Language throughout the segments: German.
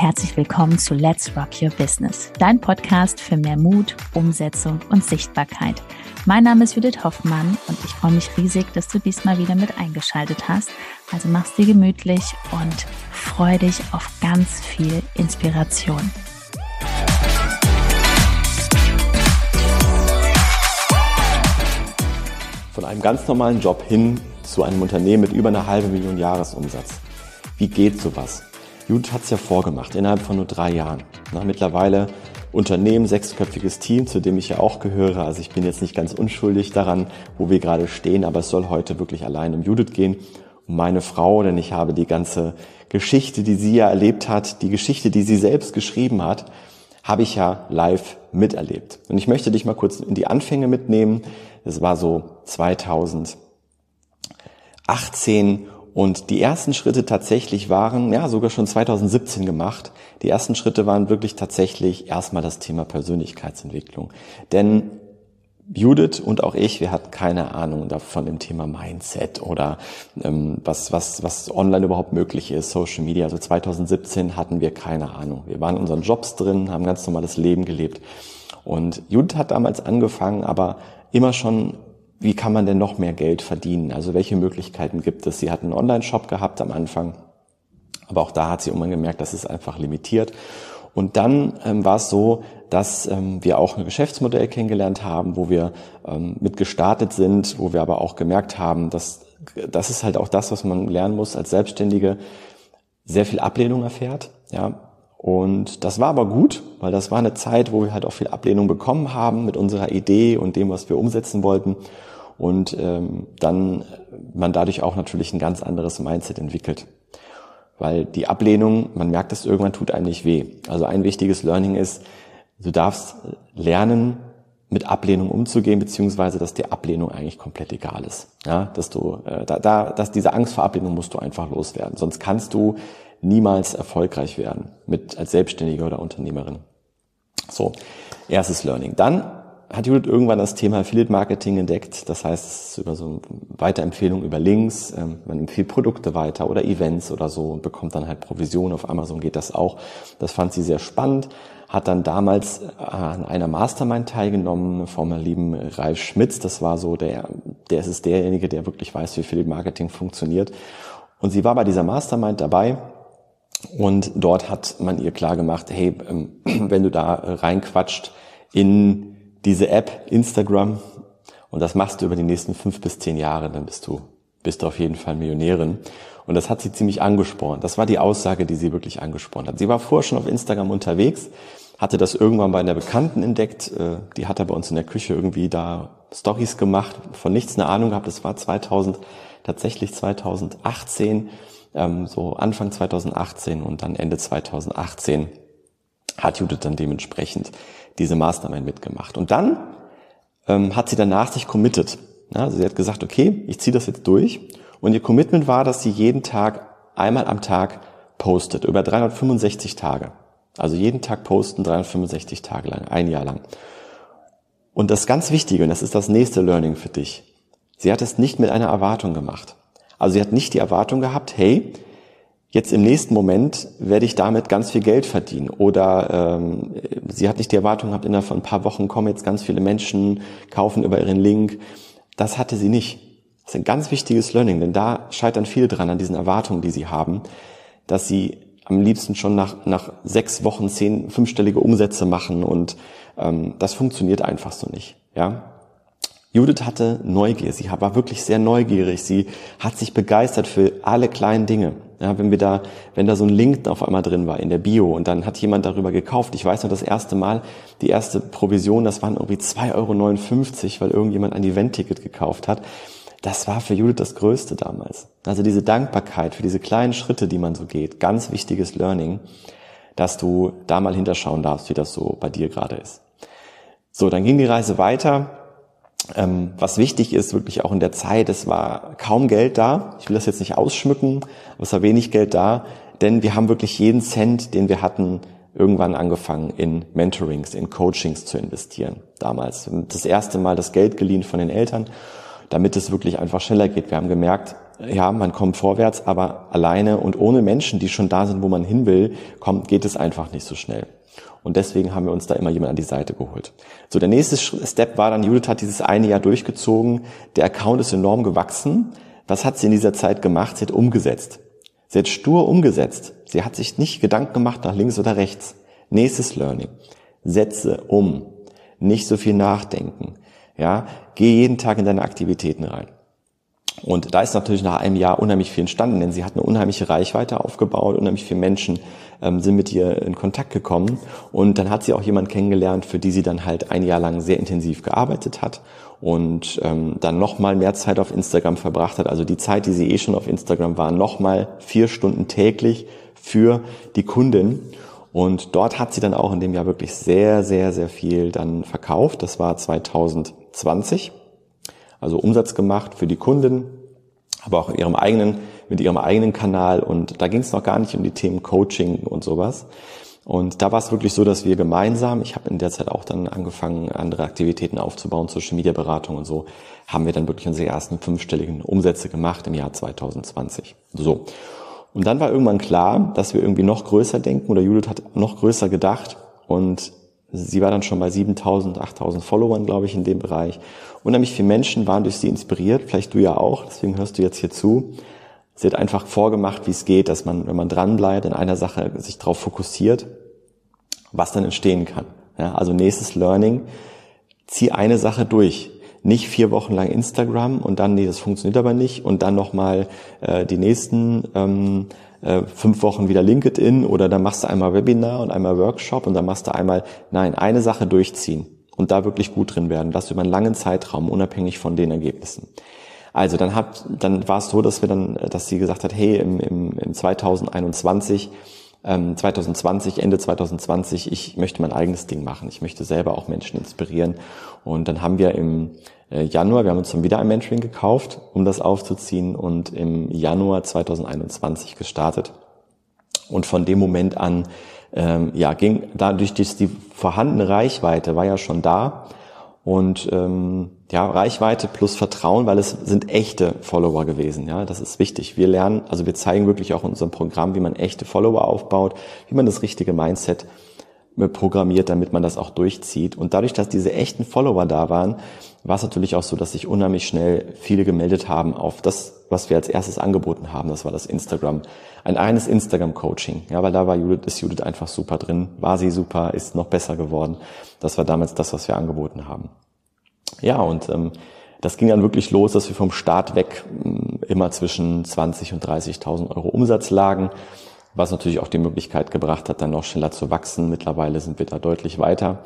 herzlich willkommen zu Let's Rock Your Business, dein Podcast für mehr Mut, Umsetzung und Sichtbarkeit. Mein Name ist Judith Hoffmann und ich freue mich riesig, dass du diesmal wieder mit eingeschaltet hast. Also mach's dir gemütlich und freu dich auf ganz viel Inspiration. Von einem ganz normalen Job hin zu einem Unternehmen mit über einer halben Million Jahresumsatz. Wie geht sowas? Judith hat es ja vorgemacht, innerhalb von nur drei Jahren. Na, mittlerweile Unternehmen, sechsköpfiges Team, zu dem ich ja auch gehöre. Also ich bin jetzt nicht ganz unschuldig daran, wo wir gerade stehen, aber es soll heute wirklich allein um Judith gehen, um meine Frau, denn ich habe die ganze Geschichte, die sie ja erlebt hat, die Geschichte, die sie selbst geschrieben hat, habe ich ja live miterlebt. Und ich möchte dich mal kurz in die Anfänge mitnehmen. Es war so 2018 und die ersten Schritte tatsächlich waren, ja, sogar schon 2017 gemacht. Die ersten Schritte waren wirklich tatsächlich erstmal das Thema Persönlichkeitsentwicklung. Denn Judith und auch ich, wir hatten keine Ahnung davon dem Thema Mindset oder ähm, was, was, was online überhaupt möglich ist, Social Media. Also 2017 hatten wir keine Ahnung. Wir waren in unseren Jobs drin, haben ganz normales Leben gelebt. Und Judith hat damals angefangen, aber immer schon wie kann man denn noch mehr Geld verdienen? Also welche Möglichkeiten gibt es? Sie hat einen Online-Shop gehabt am Anfang, aber auch da hat sie irgendwann gemerkt, das ist einfach limitiert. Und dann ähm, war es so, dass ähm, wir auch ein Geschäftsmodell kennengelernt haben, wo wir ähm, mit gestartet sind, wo wir aber auch gemerkt haben, dass das ist halt auch das, was man lernen muss als Selbstständige, sehr viel Ablehnung erfährt. Ja, und das war aber gut, weil das war eine Zeit, wo wir halt auch viel Ablehnung bekommen haben mit unserer Idee und dem, was wir umsetzen wollten und ähm, dann man dadurch auch natürlich ein ganz anderes Mindset entwickelt. Weil die Ablehnung, man merkt es irgendwann, tut einem nicht weh. Also ein wichtiges Learning ist, du darfst lernen, mit Ablehnung umzugehen, beziehungsweise dass dir Ablehnung eigentlich komplett egal ist. Ja, dass du, äh, da, da, dass diese Angst vor Ablehnung musst du einfach loswerden. Sonst kannst du niemals erfolgreich werden mit als Selbstständiger oder Unternehmerin. So, erstes Learning. Dann hat Judith irgendwann das Thema Affiliate Marketing entdeckt. Das heißt, es über so Weiterempfehlung über Links. Ähm, man empfiehlt Produkte weiter oder Events oder so und bekommt dann halt Provision. Auf Amazon geht das auch. Das fand sie sehr spannend. Hat dann damals äh, an einer Mastermind teilgenommen vom lieben Ralf Schmitz. Das war so der, der ist derjenige, der wirklich weiß, wie Affiliate Marketing funktioniert. Und sie war bei dieser Mastermind dabei. Und dort hat man ihr klar gemacht, hey, ähm, wenn du da reinquatscht in diese App Instagram und das machst du über die nächsten fünf bis zehn Jahre, dann bist du, bist du auf jeden Fall Millionärin. Und das hat sie ziemlich angespornt. Das war die Aussage, die sie wirklich angespornt hat. Sie war vorher schon auf Instagram unterwegs, hatte das irgendwann bei einer Bekannten entdeckt. Äh, die hat er bei uns in der Küche irgendwie da Stories gemacht, von nichts eine Ahnung gehabt. Das war 2000, tatsächlich 2018, ähm, so Anfang 2018 und dann Ende 2018 hat Judith dann dementsprechend diese Mastermind mitgemacht. Und dann ähm, hat sie danach sich committed. Ja, also sie hat gesagt, okay, ich ziehe das jetzt durch. Und ihr Commitment war, dass sie jeden Tag, einmal am Tag postet, über 365 Tage. Also jeden Tag posten, 365 Tage lang, ein Jahr lang. Und das ganz Wichtige, und das ist das nächste Learning für dich, sie hat es nicht mit einer Erwartung gemacht. Also sie hat nicht die Erwartung gehabt, hey, jetzt im nächsten Moment werde ich damit ganz viel Geld verdienen. Oder ähm, sie hat nicht die Erwartung gehabt, innerhalb von ein paar Wochen kommen jetzt ganz viele Menschen, kaufen über ihren Link. Das hatte sie nicht. Das ist ein ganz wichtiges Learning, denn da scheitern viele dran an diesen Erwartungen, die sie haben, dass sie am liebsten schon nach, nach sechs Wochen zehn fünfstellige Umsätze machen und ähm, das funktioniert einfach so nicht. Ja, Judith hatte Neugier, sie war wirklich sehr neugierig, sie hat sich begeistert für alle kleinen Dinge. Ja, wenn wir da, wenn da so ein Link auf einmal drin war in der Bio und dann hat jemand darüber gekauft. Ich weiß noch das erste Mal, die erste Provision, das waren irgendwie 2,59 Euro, weil irgendjemand ein Event-Ticket gekauft hat. Das war für Judith das Größte damals. Also diese Dankbarkeit für diese kleinen Schritte, die man so geht, ganz wichtiges Learning, dass du da mal hinterschauen darfst, wie das so bei dir gerade ist. So, dann ging die Reise weiter ähm, was wichtig ist, wirklich auch in der Zeit, es war kaum Geld da. Ich will das jetzt nicht ausschmücken, aber es war wenig Geld da, denn wir haben wirklich jeden Cent, den wir hatten, irgendwann angefangen, in Mentorings, in Coachings zu investieren. Damals. Das erste Mal das Geld geliehen von den Eltern, damit es wirklich einfach schneller geht. Wir haben gemerkt, ja, man kommt vorwärts, aber alleine und ohne Menschen, die schon da sind, wo man hin will, kommt, geht es einfach nicht so schnell. Und deswegen haben wir uns da immer jemand an die Seite geholt. So, der nächste Step war dann, Judith hat dieses eine Jahr durchgezogen. Der Account ist enorm gewachsen. Was hat sie in dieser Zeit gemacht? Sie hat umgesetzt. Sie hat stur umgesetzt. Sie hat sich nicht Gedanken gemacht nach links oder rechts. Nächstes Learning. Setze um. Nicht so viel nachdenken. Ja, geh jeden Tag in deine Aktivitäten rein. Und da ist natürlich nach einem Jahr unheimlich viel entstanden, denn sie hat eine unheimliche Reichweite aufgebaut, unheimlich viele Menschen ähm, sind mit ihr in Kontakt gekommen. Und dann hat sie auch jemanden kennengelernt, für die sie dann halt ein Jahr lang sehr intensiv gearbeitet hat und ähm, dann nochmal mehr Zeit auf Instagram verbracht hat. Also die Zeit, die sie eh schon auf Instagram war, nochmal vier Stunden täglich für die Kundin. Und dort hat sie dann auch in dem Jahr wirklich sehr, sehr, sehr viel dann verkauft. Das war 2020 also Umsatz gemacht für die Kunden, aber auch in ihrem eigenen, mit ihrem eigenen Kanal. Und da ging es noch gar nicht um die Themen Coaching und sowas. Und da war es wirklich so, dass wir gemeinsam, ich habe in der Zeit auch dann angefangen, andere Aktivitäten aufzubauen, Social Media Beratung und so, haben wir dann wirklich unsere ersten fünfstelligen Umsätze gemacht im Jahr 2020. So. Und dann war irgendwann klar, dass wir irgendwie noch größer denken oder Judith hat noch größer gedacht und Sie war dann schon bei 7000, 8000 Followern, glaube ich, in dem Bereich. Unheimlich viele Menschen waren durch sie inspiriert, vielleicht du ja auch, deswegen hörst du jetzt hier zu. Sie hat einfach vorgemacht, wie es geht, dass man, wenn man dranbleibt, in einer Sache sich darauf fokussiert, was dann entstehen kann. Ja, also nächstes Learning, zieh eine Sache durch. Nicht vier Wochen lang Instagram und dann, nee, das funktioniert aber nicht und dann nochmal äh, die nächsten ähm, äh, fünf Wochen wieder LinkedIn oder dann machst du einmal Webinar und einmal Workshop und dann machst du einmal, nein, eine Sache durchziehen und da wirklich gut drin werden. Das über einen langen Zeitraum, unabhängig von den Ergebnissen. Also dann hat, dann war es so, dass wir dann, dass sie gesagt hat, hey, im, im, im 2021 2020, ähm, Ende 2020, ich möchte mein eigenes Ding machen. Ich möchte selber auch Menschen inspirieren. Und dann haben wir im äh, Januar, wir haben uns dann wieder ein Mentoring gekauft, um das aufzuziehen und im Januar 2021 gestartet. Und von dem Moment an, ähm, ja, ging dadurch dass die vorhandene Reichweite war ja schon da und ähm, ja Reichweite plus Vertrauen, weil es sind echte Follower gewesen. Ja, das ist wichtig. Wir lernen, also wir zeigen wirklich auch in unserem Programm, wie man echte Follower aufbaut, wie man das richtige Mindset programmiert, damit man das auch durchzieht. Und dadurch, dass diese echten Follower da waren, war es natürlich auch so, dass sich unheimlich schnell viele gemeldet haben auf das, was wir als erstes angeboten haben. Das war das Instagram. Ein eines Instagram-Coaching. Ja, weil da war Judith, ist Judith einfach super drin. War sie super, ist noch besser geworden. Das war damals das, was wir angeboten haben. Ja, und ähm, das ging dann wirklich los, dass wir vom Start weg ähm, immer zwischen 20 und 30.000 Euro Umsatz lagen was natürlich auch die Möglichkeit gebracht hat, dann noch schneller zu wachsen. Mittlerweile sind wir da deutlich weiter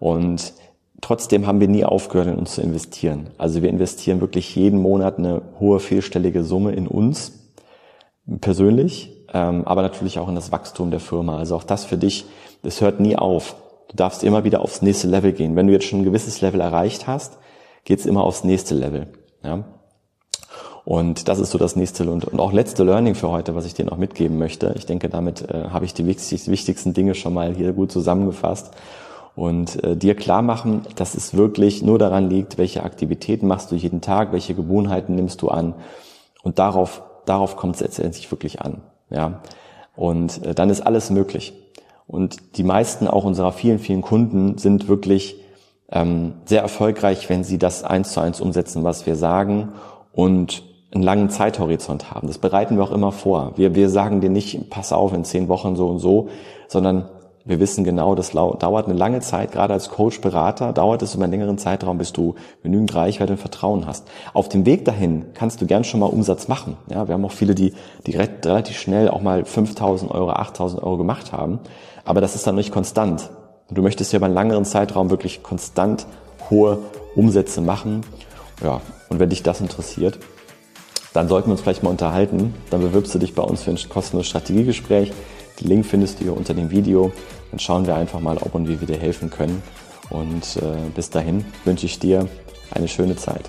und trotzdem haben wir nie aufgehört, in uns zu investieren. Also wir investieren wirklich jeden Monat eine hohe vierstellige Summe in uns persönlich, ähm, aber natürlich auch in das Wachstum der Firma. Also auch das für dich, das hört nie auf. Du darfst immer wieder aufs nächste Level gehen. Wenn du jetzt schon ein gewisses Level erreicht hast, geht's immer aufs nächste Level. Ja? Und das ist so das nächste und, auch letzte Learning für heute, was ich dir noch mitgeben möchte. Ich denke, damit äh, habe ich die wichtigsten Dinge schon mal hier gut zusammengefasst und äh, dir klar machen, dass es wirklich nur daran liegt, welche Aktivitäten machst du jeden Tag, welche Gewohnheiten nimmst du an und darauf darauf kommt es letztendlich wirklich an, ja. Und äh, dann ist alles möglich. Und die meisten auch unserer vielen vielen Kunden sind wirklich ähm, sehr erfolgreich, wenn sie das eins zu eins umsetzen, was wir sagen und einen langen Zeithorizont haben. Das bereiten wir auch immer vor. Wir, wir sagen dir nicht, pass auf, in zehn Wochen so und so, sondern wir wissen genau, das dauert eine lange Zeit, gerade als Coach, Berater, dauert es über einen längeren Zeitraum, bis du genügend Reichweite und Vertrauen hast. Auf dem Weg dahin kannst du gern schon mal Umsatz machen. Ja, wir haben auch viele, die, die relativ schnell auch mal 5.000 Euro, 8.000 Euro gemacht haben. Aber das ist dann nicht konstant. du möchtest ja über einen längeren Zeitraum wirklich konstant hohe Umsätze machen. Ja, und wenn dich das interessiert, dann sollten wir uns vielleicht mal unterhalten. Dann bewirbst du dich bei uns für ein kostenloses Strategiegespräch. Den Link findest du hier unter dem Video. Dann schauen wir einfach mal, ob und wie wir dir helfen können. Und äh, bis dahin wünsche ich dir eine schöne Zeit.